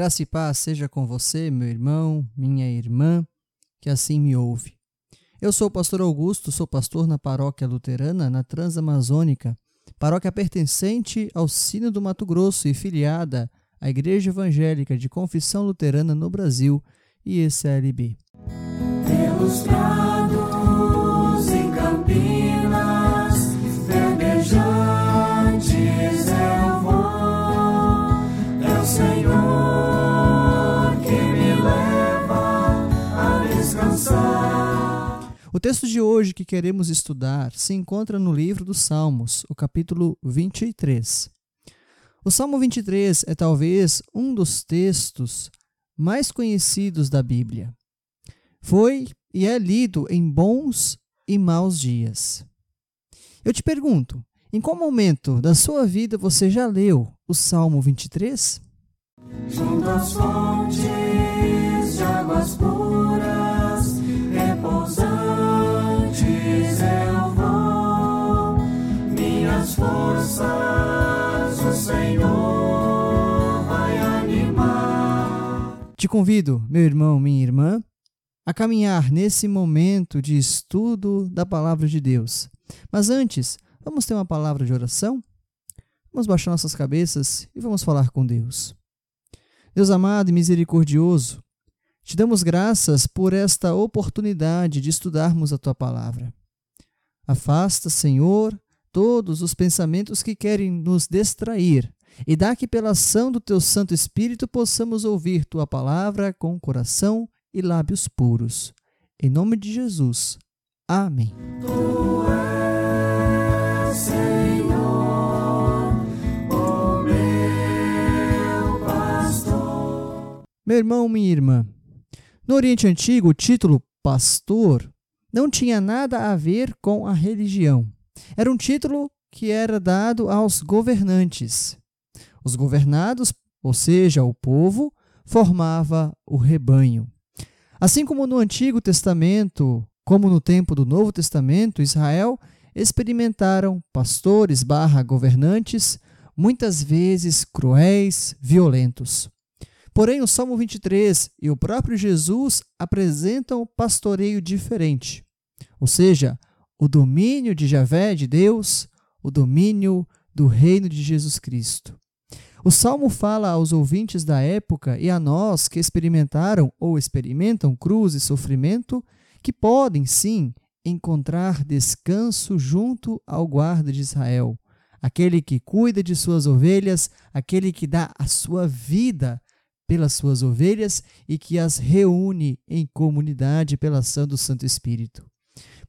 Graça e paz seja com você, meu irmão, minha irmã, que assim me ouve. Eu sou o pastor Augusto, sou pastor na paróquia luterana na Transamazônica, paróquia pertencente ao Sino do Mato Grosso e filiada à Igreja Evangélica de Confissão Luterana no Brasil, IECLB. Pelos O texto de hoje que queremos estudar se encontra no livro dos Salmos, o capítulo 23. O Salmo 23 é talvez um dos textos mais conhecidos da Bíblia. Foi e é lido em bons e maus dias. Eu te pergunto, em qual momento da sua vida você já leu o Salmo 23? Junto às fontes de águas puras, forças o Senhor vai animar. Te convido, meu irmão, minha irmã, a caminhar nesse momento de estudo da palavra de Deus. Mas antes, vamos ter uma palavra de oração? Vamos baixar nossas cabeças e vamos falar com Deus. Deus amado e misericordioso, te damos graças por esta oportunidade de estudarmos a tua palavra. Afasta, Senhor, todos os pensamentos que querem nos distrair, e dá que pela ação do teu Santo Espírito possamos ouvir tua palavra com coração e lábios puros. Em nome de Jesus. Amém. Meu irmão, minha irmã, no Oriente Antigo, o título pastor não tinha nada a ver com a religião era um título que era dado aos governantes. Os governados, ou seja, o povo, formava o rebanho. Assim como no Antigo Testamento, como no tempo do Novo Testamento, Israel experimentaram pastores barra governantes, muitas vezes cruéis, violentos. Porém, o Salmo 23 e o próprio Jesus apresentam pastoreio diferente, ou seja, o domínio de Javé, de Deus, o domínio do reino de Jesus Cristo. O salmo fala aos ouvintes da época e a nós que experimentaram ou experimentam cruz e sofrimento que podem sim encontrar descanso junto ao guarda de Israel, aquele que cuida de suas ovelhas, aquele que dá a sua vida pelas suas ovelhas e que as reúne em comunidade pela ação do Santo Espírito.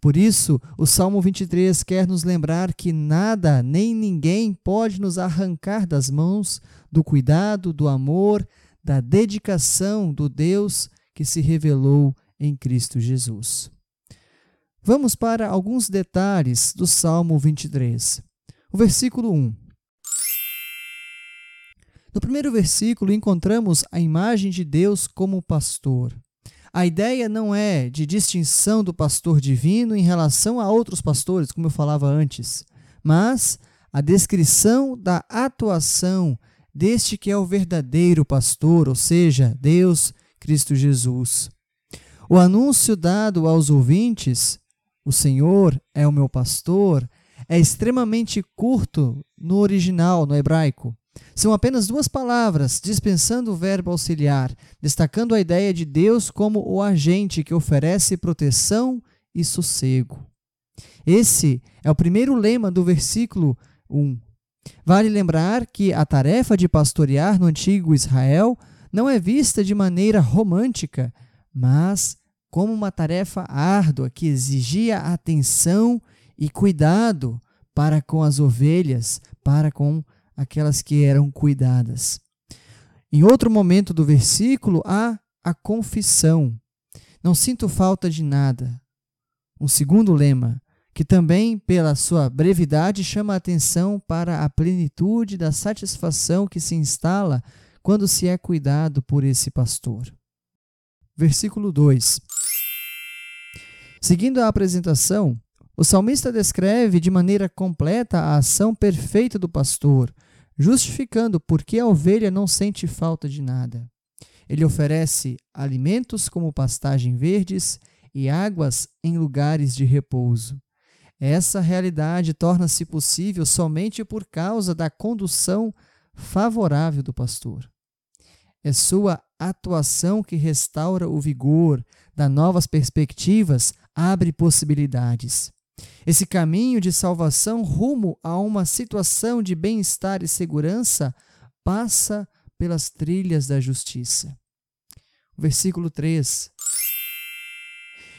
Por isso, o Salmo 23 quer nos lembrar que nada nem ninguém pode nos arrancar das mãos do cuidado, do amor, da dedicação do Deus que se revelou em Cristo Jesus. Vamos para alguns detalhes do Salmo 23. O versículo 1. No primeiro versículo, encontramos a imagem de Deus como pastor. A ideia não é de distinção do pastor divino em relação a outros pastores, como eu falava antes, mas a descrição da atuação deste que é o verdadeiro pastor, ou seja, Deus, Cristo Jesus. O anúncio dado aos ouvintes, o Senhor é o meu pastor, é extremamente curto no original, no hebraico. São apenas duas palavras, dispensando o verbo auxiliar, destacando a ideia de Deus como o agente que oferece proteção e sossego. Esse é o primeiro lema do versículo 1. Vale lembrar que a tarefa de pastorear no antigo Israel não é vista de maneira romântica, mas como uma tarefa árdua que exigia atenção e cuidado para com as ovelhas, para com aquelas que eram cuidadas. Em outro momento do versículo há a confissão. Não sinto falta de nada. Um segundo lema, que também, pela sua brevidade, chama a atenção para a plenitude da satisfação que se instala quando se é cuidado por esse pastor. Versículo 2. Seguindo a apresentação, o salmista descreve de maneira completa a ação perfeita do pastor, justificando por que a ovelha não sente falta de nada. Ele oferece alimentos como pastagem verdes e águas em lugares de repouso. Essa realidade torna-se possível somente por causa da condução favorável do pastor. É sua atuação que restaura o vigor, dá novas perspectivas, abre possibilidades. Esse caminho de salvação rumo a uma situação de bem-estar e segurança passa pelas trilhas da justiça. versículo 3.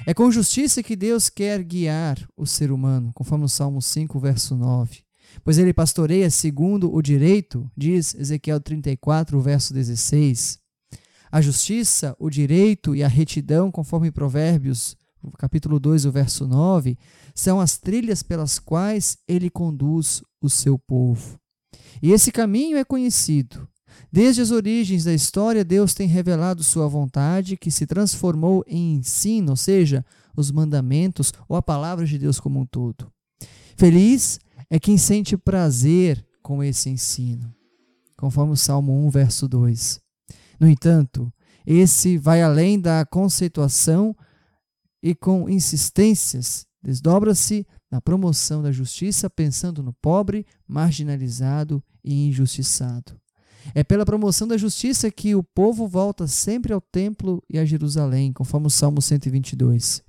É com justiça que Deus quer guiar o ser humano, conforme o Salmo 5, verso 9. Pois ele pastoreia segundo o direito, diz Ezequiel 34, verso 16. A justiça, o direito e a retidão, conforme Provérbios, capítulo 2, o verso 9, são as trilhas pelas quais ele conduz o seu povo. E esse caminho é conhecido. Desde as origens da história, Deus tem revelado sua vontade, que se transformou em ensino, ou seja, os mandamentos ou a palavra de Deus como um todo. Feliz é quem sente prazer com esse ensino, conforme o Salmo 1, verso 2. No entanto, esse vai além da conceituação e com insistências desdobra-se na promoção da justiça, pensando no pobre, marginalizado e injustiçado. É pela promoção da justiça que o povo volta sempre ao templo e a Jerusalém, conforme o Salmo 122.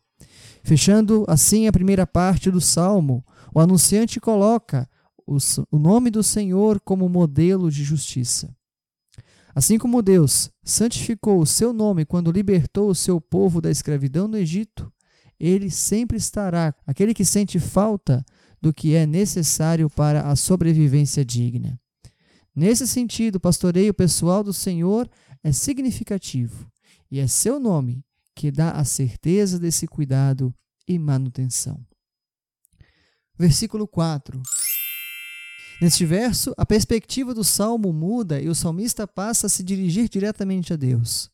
Fechando assim a primeira parte do salmo, o anunciante coloca o nome do Senhor como modelo de justiça. Assim como Deus santificou o seu nome quando libertou o seu povo da escravidão no Egito, ele sempre estará aquele que sente falta do que é necessário para a sobrevivência digna. Nesse sentido, o pastoreio pessoal do Senhor é significativo e é seu nome que dá a certeza desse cuidado e manutenção. Versículo 4. Neste verso, a perspectiva do salmo muda e o salmista passa a se dirigir diretamente a Deus.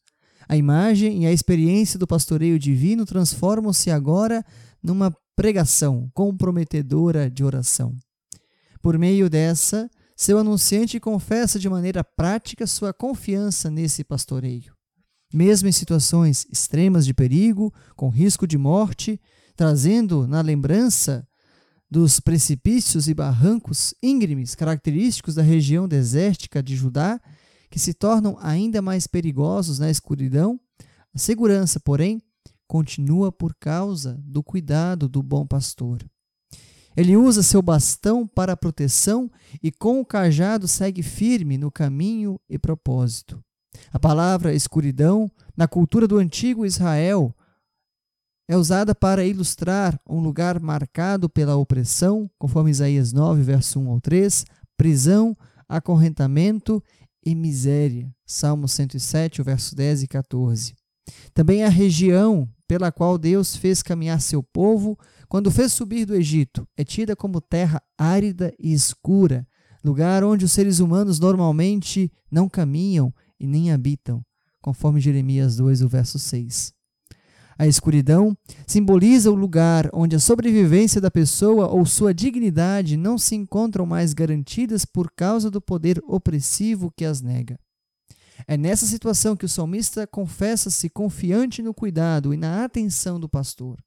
A imagem e a experiência do pastoreio divino transformam-se agora numa pregação comprometedora de oração. Por meio dessa, seu anunciante confessa de maneira prática sua confiança nesse pastoreio. Mesmo em situações extremas de perigo, com risco de morte, trazendo na lembrança dos precipícios e barrancos íngremes característicos da região desértica de Judá, que se tornam ainda mais perigosos na escuridão, a segurança, porém, continua por causa do cuidado do bom pastor. Ele usa seu bastão para proteção e com o cajado segue firme no caminho e propósito. A palavra escuridão, na cultura do antigo Israel, é usada para ilustrar um lugar marcado pela opressão, conforme Isaías 9, verso 1 ao 3, prisão, acorrentamento e miséria. Salmo 107, verso 10 e 14. Também a região pela qual Deus fez caminhar seu povo quando fez subir do Egito, é tida como terra árida e escura, lugar onde os seres humanos normalmente não caminham e nem habitam, conforme Jeremias 2, o verso 6. A escuridão simboliza o lugar onde a sobrevivência da pessoa ou sua dignidade não se encontram mais garantidas por causa do poder opressivo que as nega. É nessa situação que o salmista confessa-se confiante no cuidado e na atenção do pastor.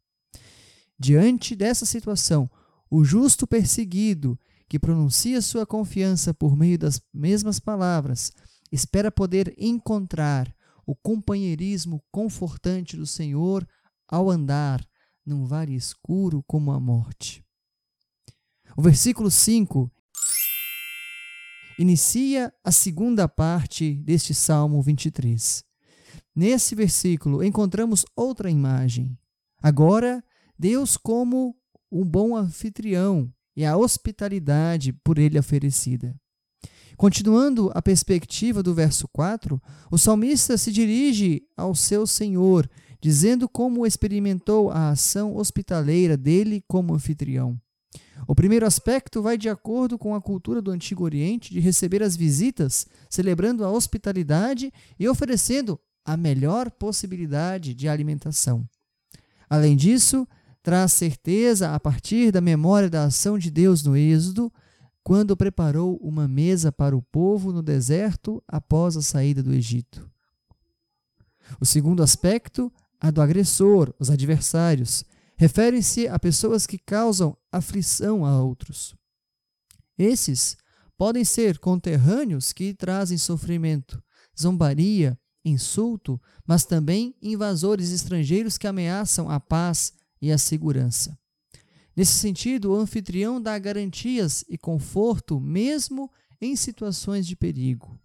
Diante dessa situação, o justo perseguido, que pronuncia sua confiança por meio das mesmas palavras, espera poder encontrar o companheirismo confortante do Senhor ao andar num vale escuro como a morte. O versículo 5 inicia a segunda parte deste Salmo 23. Nesse versículo encontramos outra imagem. Agora Deus como um bom anfitrião e a hospitalidade por ele oferecida. Continuando a perspectiva do verso 4, o salmista se dirige ao seu Senhor, dizendo como experimentou a ação hospitaleira dele como anfitrião. O primeiro aspecto vai de acordo com a cultura do Antigo Oriente de receber as visitas, celebrando a hospitalidade e oferecendo a melhor possibilidade de alimentação. Além disso, traz certeza a partir da memória da ação de Deus no Êxodo, quando preparou uma mesa para o povo no deserto após a saída do Egito. O segundo aspecto, a do agressor, os adversários, refere-se a pessoas que causam aflição a outros. Esses podem ser conterrâneos que trazem sofrimento, zombaria, insulto, mas também invasores estrangeiros que ameaçam a paz e a segurança. Nesse sentido, o anfitrião dá garantias e conforto mesmo em situações de perigo.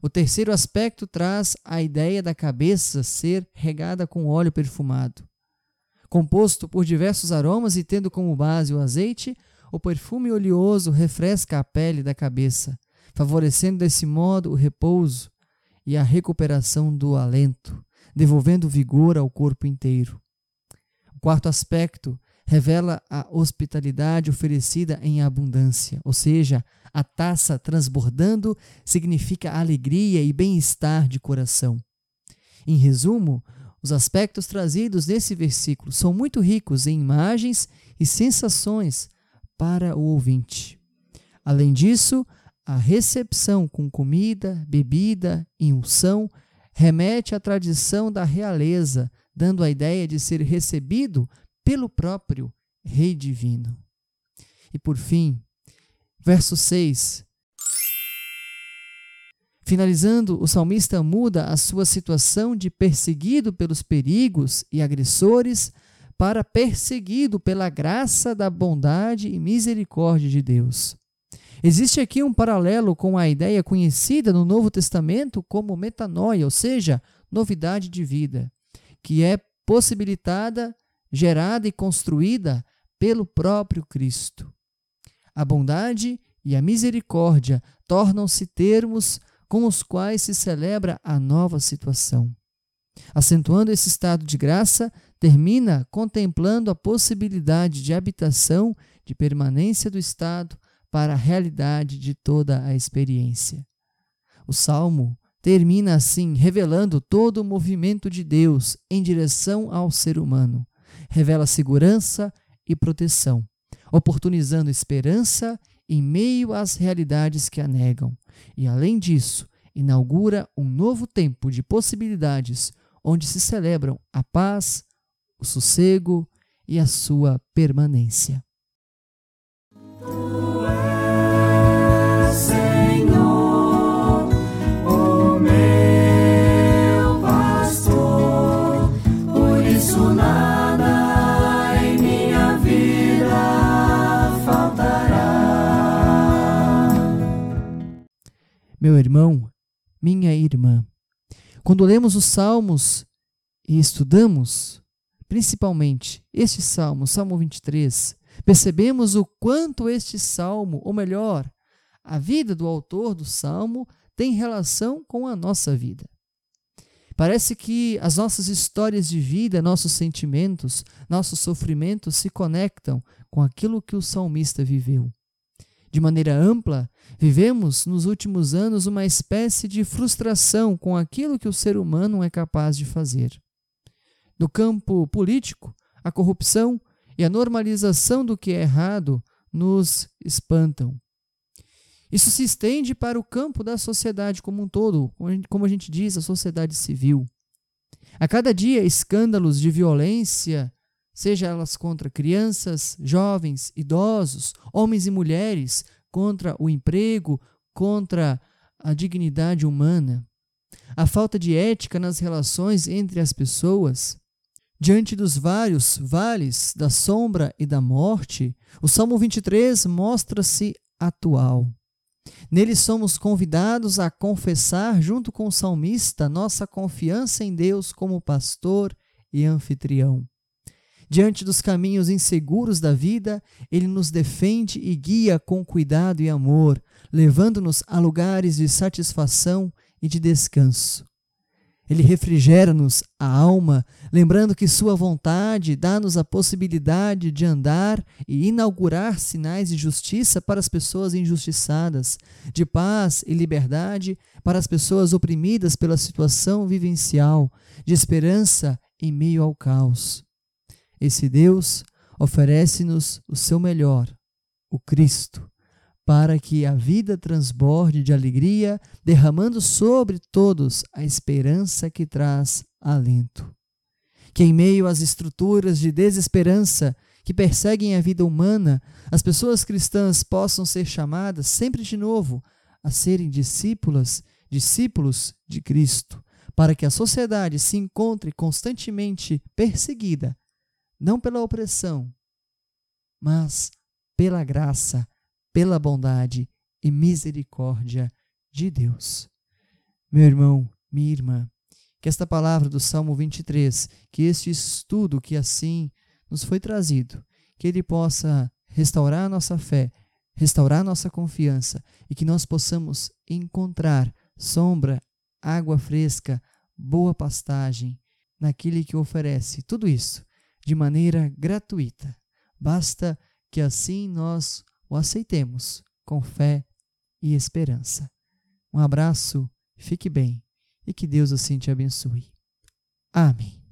O terceiro aspecto traz a ideia da cabeça ser regada com óleo perfumado. Composto por diversos aromas e tendo como base o azeite, o perfume oleoso refresca a pele da cabeça, favorecendo desse modo o repouso e a recuperação do alento, devolvendo vigor ao corpo inteiro. O quarto aspecto revela a hospitalidade oferecida em abundância, ou seja, a taça transbordando significa alegria e bem-estar de coração. Em resumo, os aspectos trazidos nesse versículo são muito ricos em imagens e sensações para o ouvinte. Além disso, a recepção com comida, bebida e unção remete à tradição da realeza, dando a ideia de ser recebido pelo próprio Rei Divino. E por fim, verso 6. Finalizando, o salmista muda a sua situação de perseguido pelos perigos e agressores para perseguido pela graça da bondade e misericórdia de Deus. Existe aqui um paralelo com a ideia conhecida no Novo Testamento como metanoia, ou seja, novidade de vida, que é possibilitada, gerada e construída pelo próprio Cristo. A bondade e a misericórdia tornam-se termos com os quais se celebra a nova situação. Acentuando esse estado de graça, termina contemplando a possibilidade de habitação, de permanência do Estado para a realidade de toda a experiência. O Salmo termina assim, revelando todo o movimento de Deus em direção ao ser humano. Revela segurança e proteção, oportunizando esperança em meio às realidades que a negam. E, além disso, inaugura um novo tempo de possibilidades onde se celebram a paz, o sossego e a sua permanência. Meu irmão, minha irmã, quando lemos os Salmos e estudamos principalmente este salmo, Salmo 23, percebemos o quanto este salmo, ou melhor, a vida do autor do salmo, tem relação com a nossa vida. Parece que as nossas histórias de vida, nossos sentimentos, nossos sofrimentos se conectam com aquilo que o salmista viveu. De maneira ampla, vivemos nos últimos anos uma espécie de frustração com aquilo que o ser humano é capaz de fazer. No campo político, a corrupção e a normalização do que é errado nos espantam. Isso se estende para o campo da sociedade como um todo, como a gente diz, a sociedade civil. A cada dia, escândalos de violência, seja elas contra crianças, jovens, idosos, homens e mulheres, contra o emprego, contra a dignidade humana, a falta de ética nas relações entre as pessoas, Diante dos vários vales da sombra e da morte, o Salmo 23 mostra-se atual. Nele somos convidados a confessar, junto com o salmista, nossa confiança em Deus como pastor e anfitrião. Diante dos caminhos inseguros da vida, ele nos defende e guia com cuidado e amor, levando-nos a lugares de satisfação e de descanso. Ele refrigera-nos a alma, lembrando que Sua vontade dá-nos a possibilidade de andar e inaugurar sinais de justiça para as pessoas injustiçadas, de paz e liberdade para as pessoas oprimidas pela situação vivencial, de esperança em meio ao caos. Esse Deus oferece-nos o seu melhor, o Cristo, para que a vida transborde de alegria, derramando sobre todos a esperança que traz alento. Que em meio às estruturas de desesperança que perseguem a vida humana, as pessoas cristãs possam ser chamadas sempre de novo a serem discípulas, discípulos de Cristo, para que a sociedade se encontre constantemente perseguida, não pela opressão, mas pela graça, pela bondade e misericórdia de Deus. Meu irmão, minha irmã, que esta palavra do Salmo 23, que este estudo que assim nos foi trazido, que ele possa restaurar a nossa fé, restaurar nossa confiança e que nós possamos encontrar sombra, água fresca, boa pastagem naquele que oferece tudo isso de maneira gratuita. Basta que assim nós o aceitemos com fé e esperança. Um abraço, fique bem e que Deus assim te abençoe. Amém.